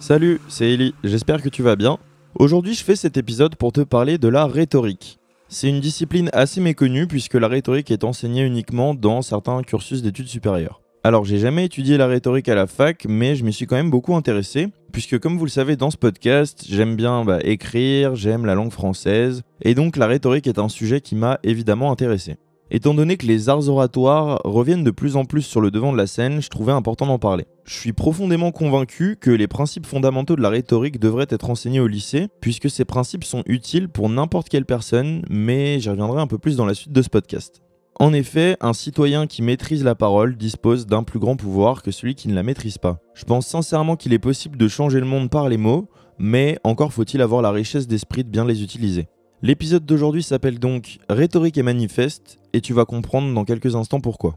Salut, c'est Ellie, j'espère que tu vas bien. Aujourd'hui je fais cet épisode pour te parler de la rhétorique. C'est une discipline assez méconnue puisque la rhétorique est enseignée uniquement dans certains cursus d'études supérieures. Alors j'ai jamais étudié la rhétorique à la fac, mais je m'y suis quand même beaucoup intéressé, puisque comme vous le savez dans ce podcast, j'aime bien bah, écrire, j'aime la langue française, et donc la rhétorique est un sujet qui m'a évidemment intéressé. Étant donné que les arts oratoires reviennent de plus en plus sur le devant de la scène, je trouvais important d'en parler. Je suis profondément convaincu que les principes fondamentaux de la rhétorique devraient être enseignés au lycée, puisque ces principes sont utiles pour n'importe quelle personne, mais j'y reviendrai un peu plus dans la suite de ce podcast. En effet, un citoyen qui maîtrise la parole dispose d'un plus grand pouvoir que celui qui ne la maîtrise pas. Je pense sincèrement qu'il est possible de changer le monde par les mots, mais encore faut-il avoir la richesse d'esprit de bien les utiliser. L'épisode d'aujourd'hui s'appelle donc Rhétorique et manifeste, et tu vas comprendre dans quelques instants pourquoi.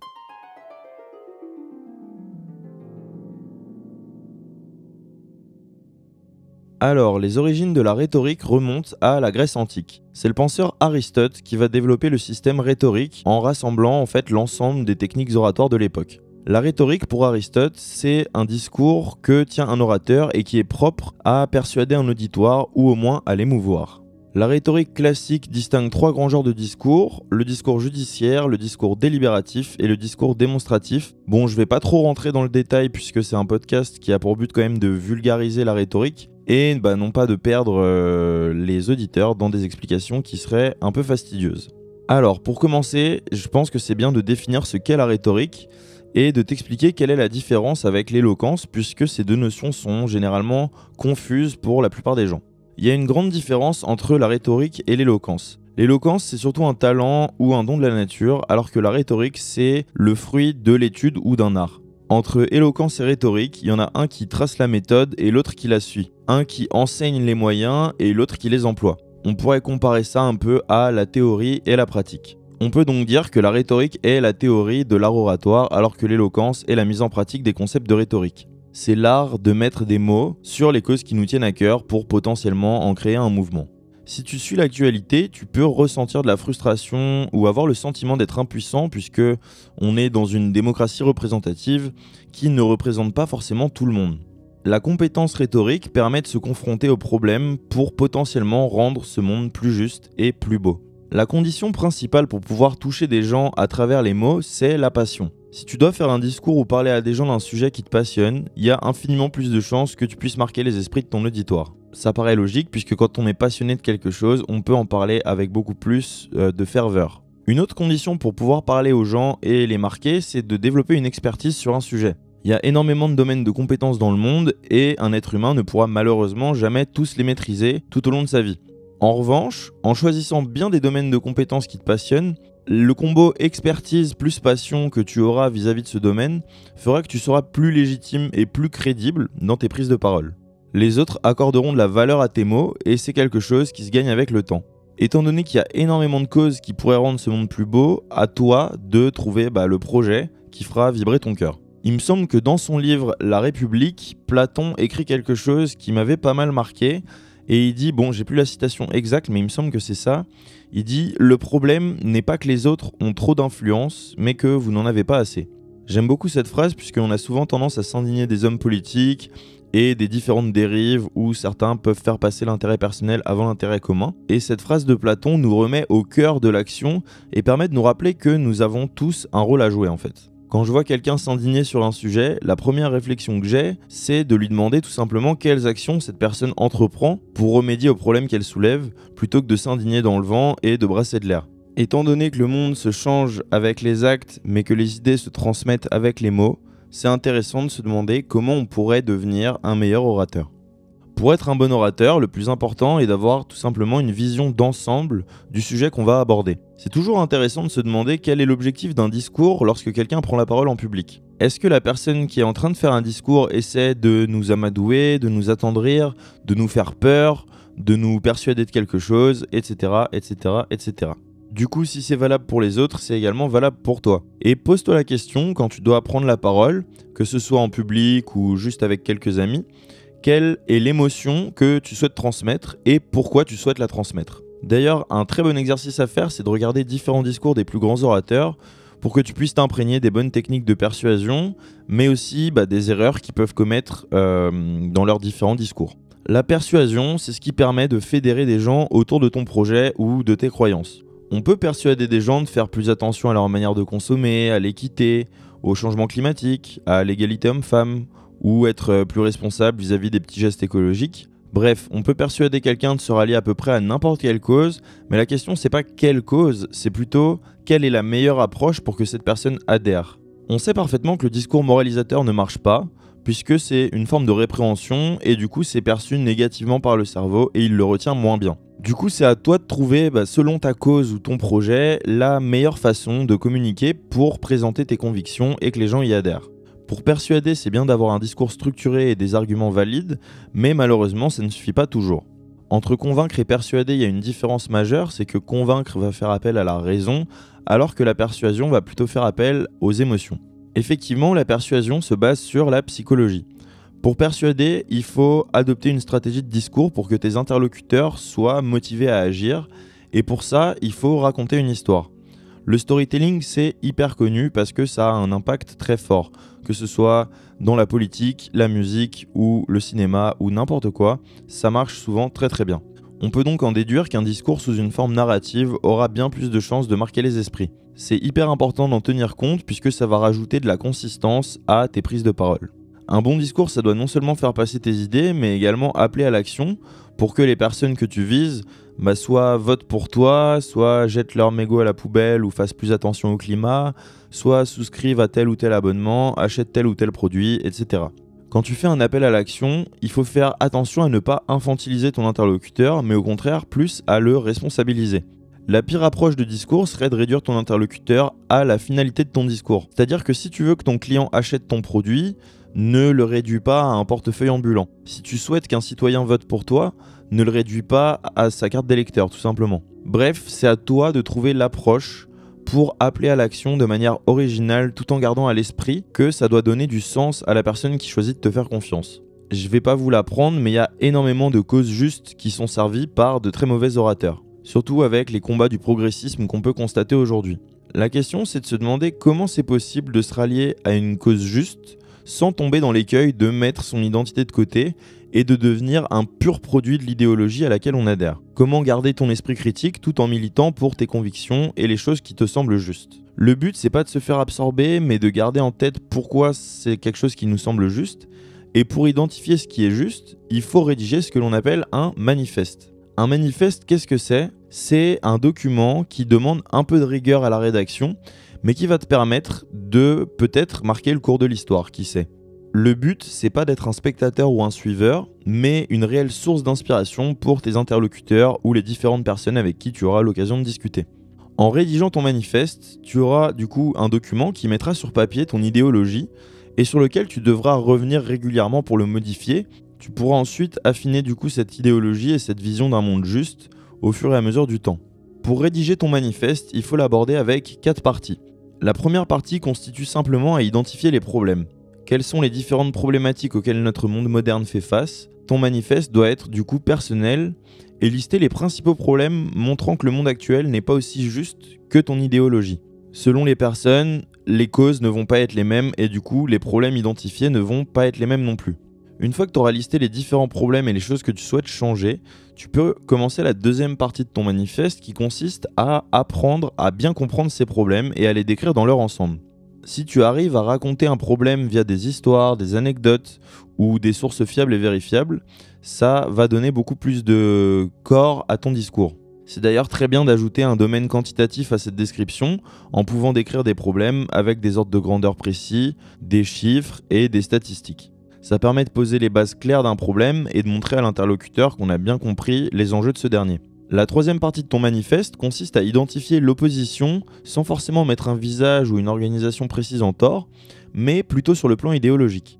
Alors, les origines de la rhétorique remontent à la Grèce antique. C'est le penseur Aristote qui va développer le système rhétorique en rassemblant en fait l'ensemble des techniques oratoires de l'époque. La rhétorique pour Aristote, c'est un discours que tient un orateur et qui est propre à persuader un auditoire ou au moins à l'émouvoir. La rhétorique classique distingue trois grands genres de discours, le discours judiciaire, le discours délibératif et le discours démonstratif. Bon, je vais pas trop rentrer dans le détail puisque c'est un podcast qui a pour but quand même de vulgariser la rhétorique et bah, non pas de perdre euh, les auditeurs dans des explications qui seraient un peu fastidieuses. Alors, pour commencer, je pense que c'est bien de définir ce qu'est la rhétorique et de t'expliquer quelle est la différence avec l'éloquence puisque ces deux notions sont généralement confuses pour la plupart des gens. Il y a une grande différence entre la rhétorique et l'éloquence. L'éloquence, c'est surtout un talent ou un don de la nature, alors que la rhétorique, c'est le fruit de l'étude ou d'un art. Entre éloquence et rhétorique, il y en a un qui trace la méthode et l'autre qui la suit. Un qui enseigne les moyens et l'autre qui les emploie. On pourrait comparer ça un peu à la théorie et la pratique. On peut donc dire que la rhétorique est la théorie de l'art oratoire alors que l'éloquence est la mise en pratique des concepts de rhétorique c'est l'art de mettre des mots sur les causes qui nous tiennent à cœur pour potentiellement en créer un mouvement. Si tu suis l'actualité, tu peux ressentir de la frustration ou avoir le sentiment d'être impuissant puisque on est dans une démocratie représentative qui ne représente pas forcément tout le monde. La compétence rhétorique permet de se confronter aux problèmes pour potentiellement rendre ce monde plus juste et plus beau. La condition principale pour pouvoir toucher des gens à travers les mots, c'est la passion. Si tu dois faire un discours ou parler à des gens d'un sujet qui te passionne, il y a infiniment plus de chances que tu puisses marquer les esprits de ton auditoire. Ça paraît logique puisque quand on est passionné de quelque chose, on peut en parler avec beaucoup plus euh, de ferveur. Une autre condition pour pouvoir parler aux gens et les marquer, c'est de développer une expertise sur un sujet. Il y a énormément de domaines de compétences dans le monde et un être humain ne pourra malheureusement jamais tous les maîtriser tout au long de sa vie. En revanche, en choisissant bien des domaines de compétences qui te passionnent, le combo expertise plus passion que tu auras vis-à-vis de ce domaine fera que tu seras plus légitime et plus crédible dans tes prises de parole. Les autres accorderont de la valeur à tes mots et c'est quelque chose qui se gagne avec le temps. Étant donné qu'il y a énormément de causes qui pourraient rendre ce monde plus beau, à toi de trouver bah, le projet qui fera vibrer ton cœur. Il me semble que dans son livre La République, Platon écrit quelque chose qui m'avait pas mal marqué et il dit, bon, j'ai plus la citation exacte, mais il me semble que c'est ça. Il dit Le problème n'est pas que les autres ont trop d'influence, mais que vous n'en avez pas assez. J'aime beaucoup cette phrase puisqu'on a souvent tendance à s'indigner des hommes politiques et des différentes dérives où certains peuvent faire passer l'intérêt personnel avant l'intérêt commun. Et cette phrase de Platon nous remet au cœur de l'action et permet de nous rappeler que nous avons tous un rôle à jouer en fait. Quand je vois quelqu'un s'indigner sur un sujet, la première réflexion que j'ai, c'est de lui demander tout simplement quelles actions cette personne entreprend pour remédier au problème qu'elle soulève, plutôt que de s'indigner dans le vent et de brasser de l'air. Étant donné que le monde se change avec les actes, mais que les idées se transmettent avec les mots, c'est intéressant de se demander comment on pourrait devenir un meilleur orateur. Pour être un bon orateur, le plus important est d'avoir tout simplement une vision d'ensemble du sujet qu'on va aborder. C'est toujours intéressant de se demander quel est l'objectif d'un discours lorsque quelqu'un prend la parole en public. Est-ce que la personne qui est en train de faire un discours essaie de nous amadouer, de nous attendrir, de nous faire peur, de nous persuader de quelque chose, etc., etc., etc. Du coup, si c'est valable pour les autres, c'est également valable pour toi. Et pose-toi la question quand tu dois prendre la parole, que ce soit en public ou juste avec quelques amis, quelle est l'émotion que tu souhaites transmettre et pourquoi tu souhaites la transmettre. D'ailleurs, un très bon exercice à faire, c'est de regarder différents discours des plus grands orateurs pour que tu puisses t'imprégner des bonnes techniques de persuasion, mais aussi bah, des erreurs qu'ils peuvent commettre euh, dans leurs différents discours. La persuasion, c'est ce qui permet de fédérer des gens autour de ton projet ou de tes croyances. On peut persuader des gens de faire plus attention à leur manière de consommer, à l'équité, au changement climatique, à l'égalité homme-femme, ou être plus responsable vis-à-vis -vis des petits gestes écologiques. Bref, on peut persuader quelqu'un de se rallier à peu près à n'importe quelle cause, mais la question c'est pas quelle cause, c'est plutôt quelle est la meilleure approche pour que cette personne adhère. On sait parfaitement que le discours moralisateur ne marche pas, puisque c'est une forme de répréhension et du coup c'est perçu négativement par le cerveau et il le retient moins bien. Du coup c'est à toi de trouver, bah, selon ta cause ou ton projet, la meilleure façon de communiquer pour présenter tes convictions et que les gens y adhèrent. Pour persuader, c'est bien d'avoir un discours structuré et des arguments valides, mais malheureusement, ça ne suffit pas toujours. Entre convaincre et persuader, il y a une différence majeure, c'est que convaincre va faire appel à la raison, alors que la persuasion va plutôt faire appel aux émotions. Effectivement, la persuasion se base sur la psychologie. Pour persuader, il faut adopter une stratégie de discours pour que tes interlocuteurs soient motivés à agir, et pour ça, il faut raconter une histoire. Le storytelling, c'est hyper connu parce que ça a un impact très fort, que ce soit dans la politique, la musique ou le cinéma ou n'importe quoi, ça marche souvent très très bien. On peut donc en déduire qu'un discours sous une forme narrative aura bien plus de chances de marquer les esprits. C'est hyper important d'en tenir compte puisque ça va rajouter de la consistance à tes prises de parole. Un bon discours, ça doit non seulement faire passer tes idées, mais également appeler à l'action pour que les personnes que tu vises bah, soit votent pour toi, soit jettent leur mégot à la poubelle ou fassent plus attention au climat, soit souscrivent à tel ou tel abonnement, achètent tel ou tel produit, etc. Quand tu fais un appel à l'action, il faut faire attention à ne pas infantiliser ton interlocuteur, mais au contraire plus à le responsabiliser. La pire approche de discours serait de réduire ton interlocuteur à la finalité de ton discours. C'est-à-dire que si tu veux que ton client achète ton produit, ne le réduis pas à un portefeuille ambulant. Si tu souhaites qu'un citoyen vote pour toi, ne le réduis pas à sa carte d'électeur, tout simplement. Bref, c'est à toi de trouver l'approche pour appeler à l'action de manière originale tout en gardant à l'esprit que ça doit donner du sens à la personne qui choisit de te faire confiance. Je vais pas vous l'apprendre, mais il y a énormément de causes justes qui sont servies par de très mauvais orateurs. Surtout avec les combats du progressisme qu'on peut constater aujourd'hui. La question c'est de se demander comment c'est possible de se rallier à une cause juste sans tomber dans l'écueil de mettre son identité de côté et de devenir un pur produit de l'idéologie à laquelle on adhère. Comment garder ton esprit critique tout en militant pour tes convictions et les choses qui te semblent justes? Le but c'est pas de se faire absorber mais de garder en tête pourquoi c'est quelque chose qui nous semble juste et pour identifier ce qui est juste, il faut rédiger ce que l'on appelle un manifeste. Un manifeste, qu'est-ce que c'est? C'est un document qui demande un peu de rigueur à la rédaction mais qui va te permettre de peut-être marquer le cours de l'histoire, qui sait? Le but, c'est pas d'être un spectateur ou un suiveur, mais une réelle source d'inspiration pour tes interlocuteurs ou les différentes personnes avec qui tu auras l'occasion de discuter. En rédigeant ton manifeste, tu auras du coup un document qui mettra sur papier ton idéologie et sur lequel tu devras revenir régulièrement pour le modifier. Tu pourras ensuite affiner du coup cette idéologie et cette vision d'un monde juste au fur et à mesure du temps. Pour rédiger ton manifeste, il faut l'aborder avec quatre parties. La première partie constitue simplement à identifier les problèmes. Quelles sont les différentes problématiques auxquelles notre monde moderne fait face? Ton manifeste doit être du coup personnel et lister les principaux problèmes montrant que le monde actuel n'est pas aussi juste que ton idéologie. Selon les personnes, les causes ne vont pas être les mêmes et du coup les problèmes identifiés ne vont pas être les mêmes non plus. Une fois que tu auras listé les différents problèmes et les choses que tu souhaites changer, tu peux commencer la deuxième partie de ton manifeste qui consiste à apprendre à bien comprendre ces problèmes et à les décrire dans leur ensemble. Si tu arrives à raconter un problème via des histoires, des anecdotes ou des sources fiables et vérifiables, ça va donner beaucoup plus de corps à ton discours. C'est d'ailleurs très bien d'ajouter un domaine quantitatif à cette description en pouvant décrire des problèmes avec des ordres de grandeur précis, des chiffres et des statistiques. Ça permet de poser les bases claires d'un problème et de montrer à l'interlocuteur qu'on a bien compris les enjeux de ce dernier. La troisième partie de ton manifeste consiste à identifier l'opposition sans forcément mettre un visage ou une organisation précise en tort, mais plutôt sur le plan idéologique.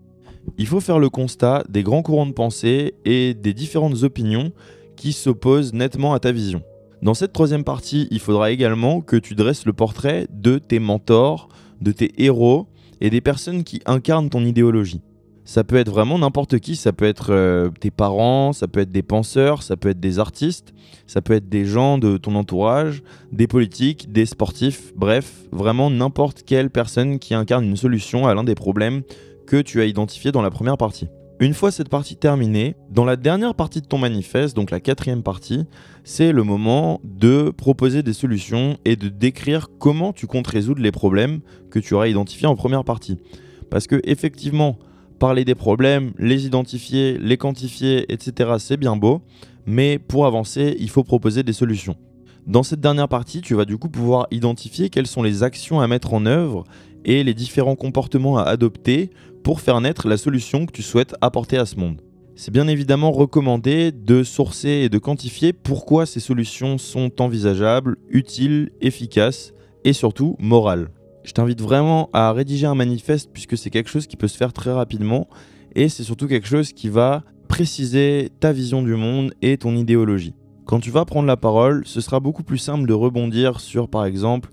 Il faut faire le constat des grands courants de pensée et des différentes opinions qui s'opposent nettement à ta vision. Dans cette troisième partie, il faudra également que tu dresses le portrait de tes mentors, de tes héros et des personnes qui incarnent ton idéologie. Ça peut être vraiment n'importe qui, ça peut être euh, tes parents, ça peut être des penseurs, ça peut être des artistes, ça peut être des gens de ton entourage, des politiques, des sportifs, bref, vraiment n'importe quelle personne qui incarne une solution à l'un des problèmes que tu as identifiés dans la première partie. Une fois cette partie terminée, dans la dernière partie de ton manifeste, donc la quatrième partie, c'est le moment de proposer des solutions et de décrire comment tu comptes résoudre les problèmes que tu auras identifiés en première partie. Parce que effectivement, parler des problèmes, les identifier, les quantifier, etc., c'est bien beau, mais pour avancer, il faut proposer des solutions. Dans cette dernière partie, tu vas du coup pouvoir identifier quelles sont les actions à mettre en œuvre et les différents comportements à adopter pour faire naître la solution que tu souhaites apporter à ce monde. C'est bien évidemment recommandé de sourcer et de quantifier pourquoi ces solutions sont envisageables, utiles, efficaces et surtout morales. Je t'invite vraiment à rédiger un manifeste puisque c'est quelque chose qui peut se faire très rapidement et c'est surtout quelque chose qui va préciser ta vision du monde et ton idéologie. Quand tu vas prendre la parole, ce sera beaucoup plus simple de rebondir sur par exemple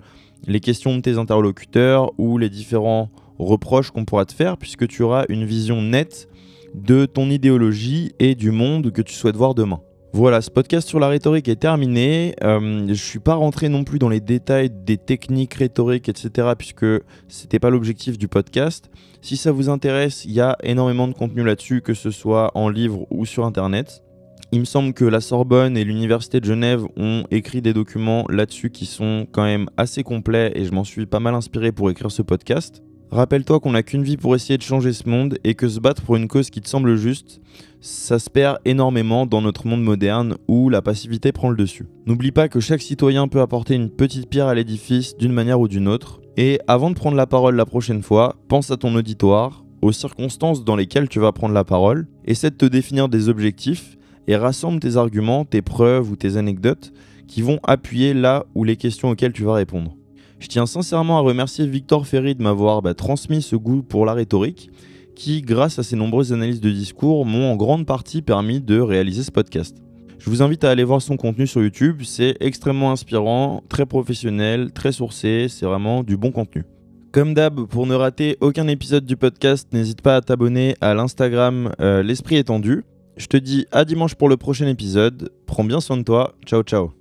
les questions de tes interlocuteurs ou les différents reproches qu'on pourra te faire, puisque tu auras une vision nette de ton idéologie et du monde que tu souhaites voir demain. Voilà, ce podcast sur la rhétorique est terminé. Euh, je ne suis pas rentré non plus dans les détails des techniques rhétoriques, etc., puisque c'était pas l'objectif du podcast. Si ça vous intéresse, il y a énormément de contenu là-dessus, que ce soit en livre ou sur internet. Il me semble que la Sorbonne et l'Université de Genève ont écrit des documents là-dessus qui sont quand même assez complets et je m'en suis pas mal inspiré pour écrire ce podcast. Rappelle-toi qu'on n'a qu'une vie pour essayer de changer ce monde et que se battre pour une cause qui te semble juste, ça se perd énormément dans notre monde moderne où la passivité prend le dessus. N'oublie pas que chaque citoyen peut apporter une petite pierre à l'édifice d'une manière ou d'une autre. Et avant de prendre la parole la prochaine fois, pense à ton auditoire, aux circonstances dans lesquelles tu vas prendre la parole, essaie de te définir des objectifs et rassemble tes arguments, tes preuves ou tes anecdotes qui vont appuyer là où les questions auxquelles tu vas répondre. Je tiens sincèrement à remercier Victor Ferry de m'avoir bah, transmis ce goût pour la rhétorique, qui, grâce à ses nombreuses analyses de discours, m'ont en grande partie permis de réaliser ce podcast. Je vous invite à aller voir son contenu sur YouTube, c'est extrêmement inspirant, très professionnel, très sourcé, c'est vraiment du bon contenu. Comme d'hab, pour ne rater aucun épisode du podcast, n'hésite pas à t'abonner à l'Instagram euh, L'Esprit étendu. Je te dis à dimanche pour le prochain épisode, prends bien soin de toi, ciao ciao